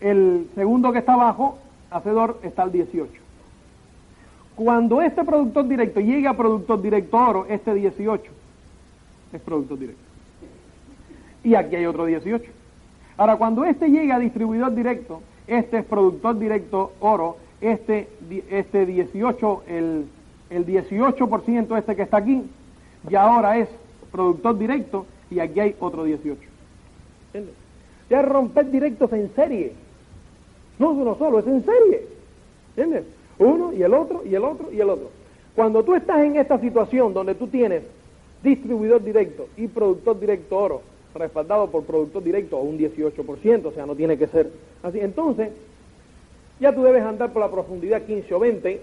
el segundo que está abajo, hacedor, está al 18. Cuando este productor directo llega a productor directo oro, este 18 es productor directo. Y aquí hay otro 18. Ahora, cuando este llega a distribuidor directo, este es productor directo oro, este, este 18, el, el 18% este que está aquí, ya ahora es productor directo y aquí hay otro 18. ¿Entiendes? Ya romper directos en serie. No es uno solo, es en serie. ¿Entiendes? Uno y el otro y el otro y el otro. Cuando tú estás en esta situación donde tú tienes distribuidor directo y productor directo oro, respaldado por productor directo a un 18%, o sea, no tiene que ser así. Entonces, ya tú debes andar por la profundidad 15 o 20,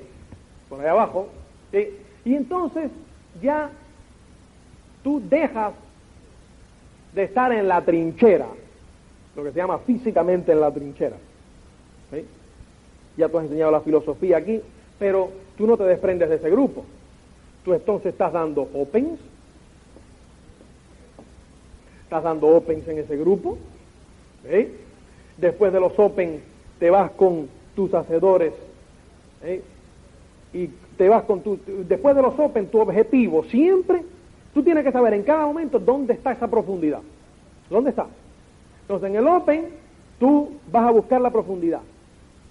por ahí abajo, ¿sí? y entonces ya tú dejas de estar en la trinchera, lo que se llama físicamente en la trinchera. ¿sí? Ya tú has enseñado la filosofía aquí, pero tú no te desprendes de ese grupo. Tú entonces estás dando opens, estás dando opens en ese grupo. ¿sí? Después de los opens te vas con tus hacedores ¿sí? y te vas con tu, después de los Open, tu objetivo siempre, tú tienes que saber en cada momento dónde está esa profundidad. ¿Dónde está? Entonces en el Open, tú vas a buscar la profundidad.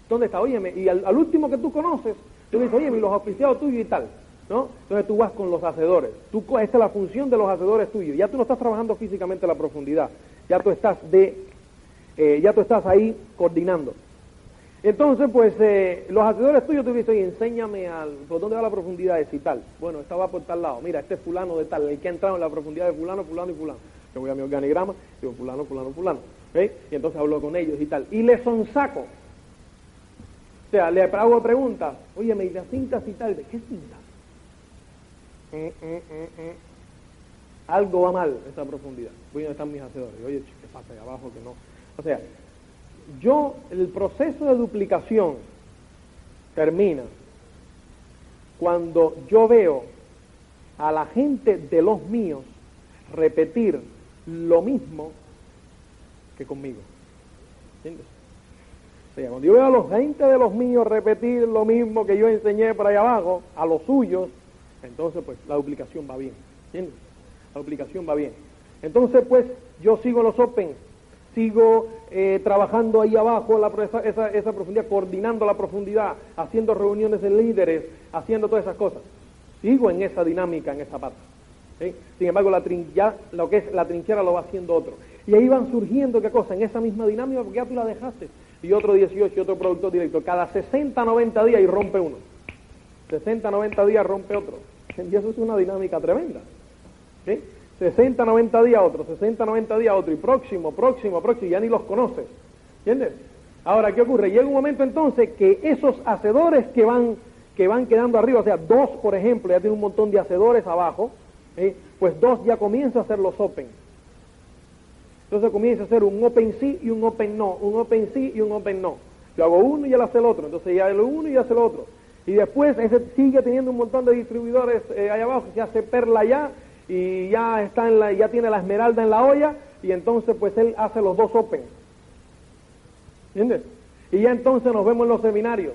¿Dónde está? Óyeme, y al, último que tú conoces, tú dices, oye, los auspiciados tuyos y tal. ¿No? Entonces tú vas con los hacedores. Tú, esta es la función de los hacedores tuyos. Ya tú no estás trabajando físicamente la profundidad. Ya tú estás de, eh, ya tú estás ahí coordinando. Entonces, pues, eh, los hacedores tuyos te dicen, enséñame al, por dónde va la profundidad de y tal. Bueno, esta va por tal lado. Mira, este es fulano de tal, el que ha entrado en la profundidad de fulano, fulano y fulano. Yo voy a mi organigrama, digo fulano, fulano, fulano. Y entonces hablo con ellos y tal. Y les sonsaco. O sea, le hago preguntas. Oye, me dice cintas y tal. ¿De qué? Mm, mm, mm, Algo va mal esa profundidad. Voy a donde están mis hacedores. Oye, ¿qué pasa ahí abajo? Que no. O sea, yo, el proceso de duplicación termina cuando yo veo a la gente de los míos repetir lo mismo que conmigo. ¿Entiendes? O sea, cuando yo veo a la gente de los míos repetir lo mismo que yo enseñé por ahí abajo, a los suyos, entonces pues la duplicación va bien. ¿Entiendes? La duplicación va bien. Entonces pues yo sigo los Open sigo eh, trabajando ahí abajo esa, esa, profundidad, coordinando la profundidad, haciendo reuniones de líderes, haciendo todas esas cosas. Sigo en esa dinámica, en esa parte. Sin embargo, la ya lo que es la trinchera lo va haciendo otro. Y ahí van surgiendo, ¿qué cosa? En esa misma dinámica, porque ya tú la dejaste. Y otro 18 y otro productor directo. Cada 60, 90 días y rompe uno. 60, 90 días rompe otro. Y eso es una dinámica tremenda. ¿sí? 60, 90 días otro, 60, 90 días otro, y próximo, próximo, próximo, ya ni los conoces. ¿Entiendes? Ahora, ¿qué ocurre? Llega un momento entonces que esos hacedores que van, que van quedando arriba, o sea, dos, por ejemplo, ya tiene un montón de hacedores abajo, ¿eh? pues dos ya comienza a hacer los open. Entonces comienza a hacer un open sí y un open no, un open sí y un open no. Yo hago uno y él hace el otro, entonces ya el uno y hace el otro. Y después ese sigue teniendo un montón de distribuidores eh, ahí abajo, se hace perla ya, y ya está en la, ya tiene la esmeralda en la olla y entonces pues él hace los dos open. ¿Entiendes? Y ya entonces nos vemos en los seminarios.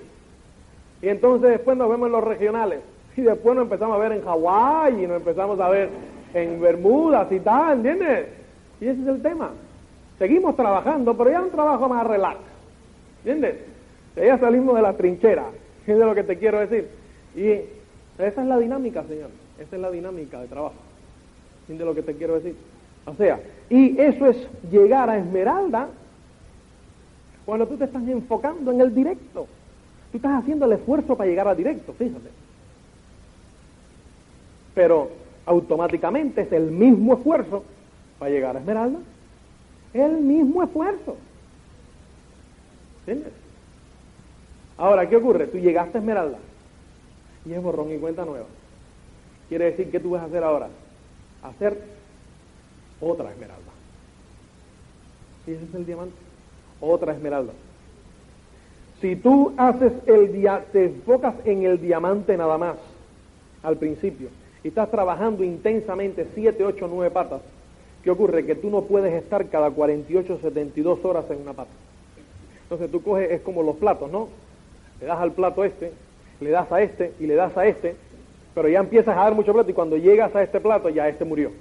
Y entonces después nos vemos en los regionales. Y después nos empezamos a ver en Hawái y nos empezamos a ver en Bermudas y tal, ¿entiendes? Y ese es el tema. Seguimos trabajando, pero ya un trabajo más relax. ¿Entiendes? Ya salimos de la trinchera. Es lo que te quiero decir. Y esa es la dinámica, señor. Esa es la dinámica de trabajo de lo que te quiero decir. O sea, y eso es llegar a Esmeralda cuando tú te estás enfocando en el directo. Tú estás haciendo el esfuerzo para llegar a directo, fíjate. Pero automáticamente es el mismo esfuerzo para llegar a Esmeralda. El mismo esfuerzo. ¿Entiendes? Ahora, ¿qué ocurre? Tú llegaste a Esmeralda y es borrón y cuenta nueva. Quiere decir, ¿qué tú vas a hacer ahora? Hacer otra esmeralda. Y ese es el diamante. Otra esmeralda. Si tú haces el dia te enfocas en el diamante nada más al principio y estás trabajando intensamente 7, 8, 9 patas, ¿qué ocurre? Que tú no puedes estar cada 48, 72 horas en una pata. Entonces tú coges, es como los platos, ¿no? Le das al plato este, le das a este y le das a este pero ya empiezas a dar mucho plato y cuando llegas a este plato ya este murió.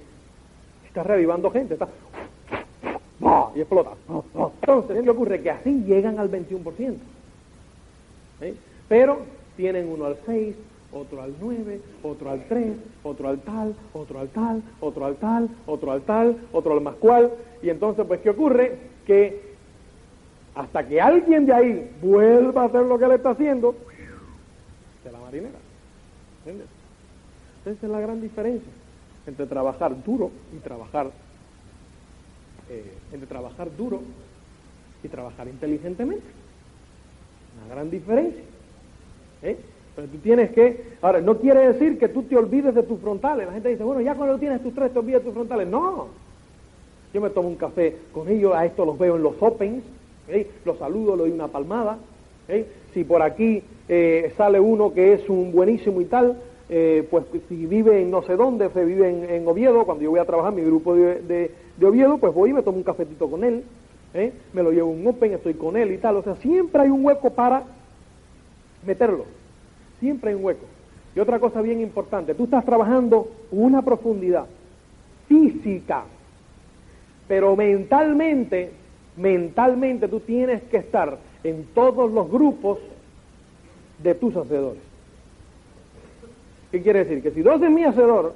Estás revivando gente, está y explota. Entonces, ¿qué ocurre? Que así llegan al 21%. Pero tienen uno al 6, otro al 9, otro al 3, otro al tal, otro al tal, otro al tal, otro al tal, otro al más cual. Y entonces, pues, ¿qué ocurre? Que hasta que alguien de ahí vuelva a hacer lo que le está haciendo, de la marinera. ¿Entiendes? Esa es la gran diferencia entre trabajar duro y trabajar, eh, entre trabajar duro y trabajar inteligentemente. Una gran diferencia. ¿eh? Pero tú tienes que, ahora, no quiere decir que tú te olvides de tus frontales. La gente dice, bueno, ya cuando tienes tus tres te olvidas de tus frontales. No. Yo me tomo un café con ellos, a esto los veo en los opens, ¿eh? los saludo, le doy una palmada. ¿eh? Si por aquí sale uno que es un buenísimo y tal, eh, pues si vive en no sé dónde, se vive en, Oviedo, cuando yo voy a trabajar mi grupo de, de, Oviedo, pues voy y me tomo un cafetito con él, ¿eh? me lo llevo un open, estoy con él y tal. O sea, siempre hay un hueco para meterlo. Siempre hay un hueco. Y otra cosa bien importante, tú estás trabajando una profundidad física, pero mentalmente, mentalmente tú tienes que estar en todos los grupos de tus hacedores. ¿Qué quiere decir? Que si dos es mi hacedor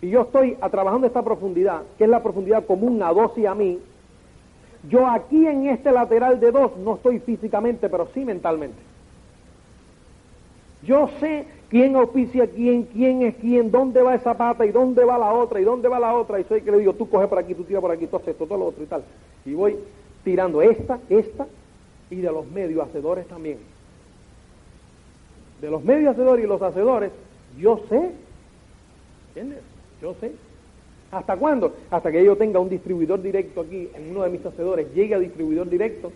y yo estoy a trabajando esta profundidad, que es la profundidad común a dos y a mí, yo aquí en este lateral de dos no estoy físicamente, pero sí mentalmente. Yo sé quién auspicia quién, quién es quién, dónde va esa pata y dónde va la otra y dónde va la otra. Y soy que le digo, tú coge por aquí, tú tira por aquí, tú haces esto, todo lo otro y tal. Y voy tirando esta, esta y de los medios hacedores también. De los medios hacedores y los hacedores, yo sé. ¿Entiendes? Yo sé. ¿Hasta cuándo? Hasta que yo tenga un distribuidor directo aquí en uno de mis hacedores, llegue a distribuidor directo,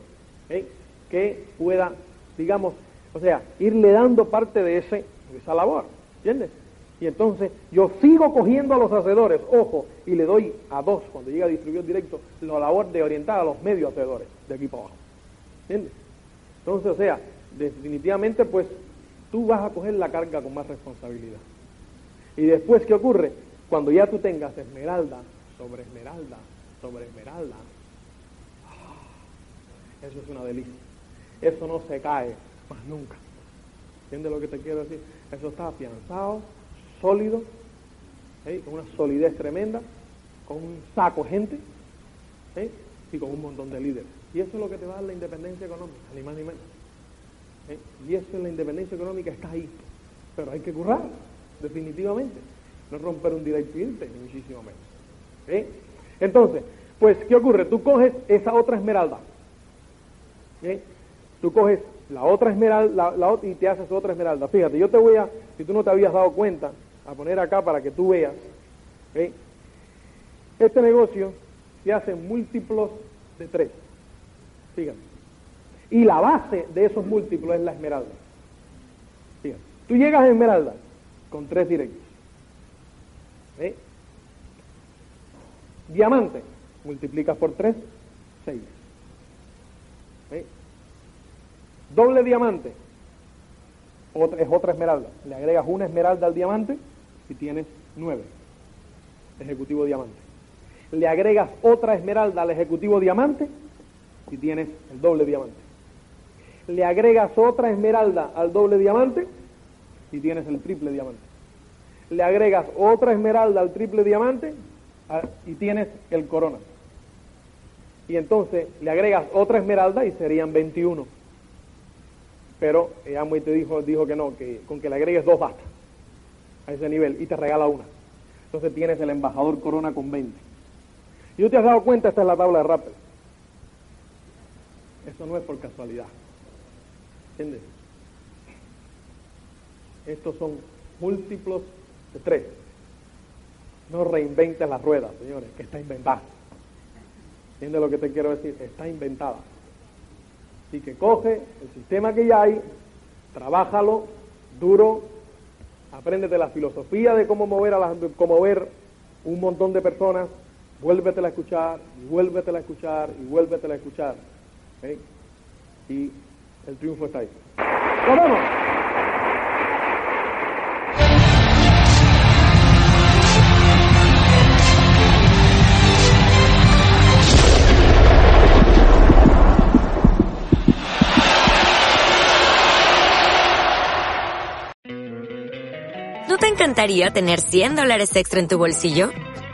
¿eh? que pueda, digamos, o sea, irle dando parte de, ese, esa labor, ¿entiendes? Y entonces yo sigo cogiendo a los hacedores, ojo, y le doy a dos, cuando llega a distribuidor directo, la labor de orientar a los medios hacedores, de aquí para abajo, ¿entiendes? Entonces, o sea, definitivamente, pues, tú vas a coger la carga con más responsabilidad. Y después, ¿qué ocurre? Cuando ya tú tengas esmeralda sobre esmeralda sobre esmeralda, ¡ah! eso es una delicia. Eso no se cae más nunca. ¿Entiendes lo que te quiero decir? Eso está afianzado, sólido, con una solidez tremenda, con un saco gente y con un montón de líderes. Y eso es lo que te va a dar la independencia económica, ni más ni menos. ¿Eh? Y eso en la independencia económica está ahí. Pero hay que currar, definitivamente. No romper un irte, ni muchísimo menos. ¿eh? Entonces, pues, ¿qué ocurre? Tú coges esa otra esmeralda. ¿eh? Tú coges la otra esmeralda la, la, y te haces otra esmeralda. Fíjate, yo te voy a, si tú no te habías dado cuenta, a poner acá para que tú veas. ¿eh? Este negocio se hace en múltiplos de tres. Fíjate. Y la base de esos múltiplos es la esmeralda. Tú llegas a esmeralda con tres directos. ¿eh? Diamante, multiplicas por tres, seis. Doble diamante, otra, es otra esmeralda. Le agregas una esmeralda al diamante y tienes nueve. Ejecutivo diamante. Le agregas otra esmeralda al ejecutivo diamante y tienes el doble diamante. Le agregas otra esmeralda al doble diamante y tienes el triple diamante. Le agregas otra esmeralda al triple diamante y tienes el corona. Y entonces le agregas otra esmeralda y serían 21 pero Amway te dijo, dijo que no, que con que le agregues dos basta a ese nivel y te regala una. Entonces tienes el embajador Corona con 20. Y tú te has dado cuenta, esta es la tabla de Rappel. Eso no es por casualidad. ¿Entiendes? Estos son múltiplos de tres. No reinventes la rueda, señores, que está inventada. ¿Entiendes lo que te quiero decir? Está inventada. Así que coge el sistema que ya hay, trabájalo duro, apréndete la filosofía de cómo mover, a las, cómo ver un montón de personas, vuélvetela a escuchar, y vuélvetela a escuchar, y vuélvetela a escuchar. ¿okay? Y el triunfo está ahí. ¡Nos vemos! ¿No te encantaría tener 100 dólares extra en tu bolsillo?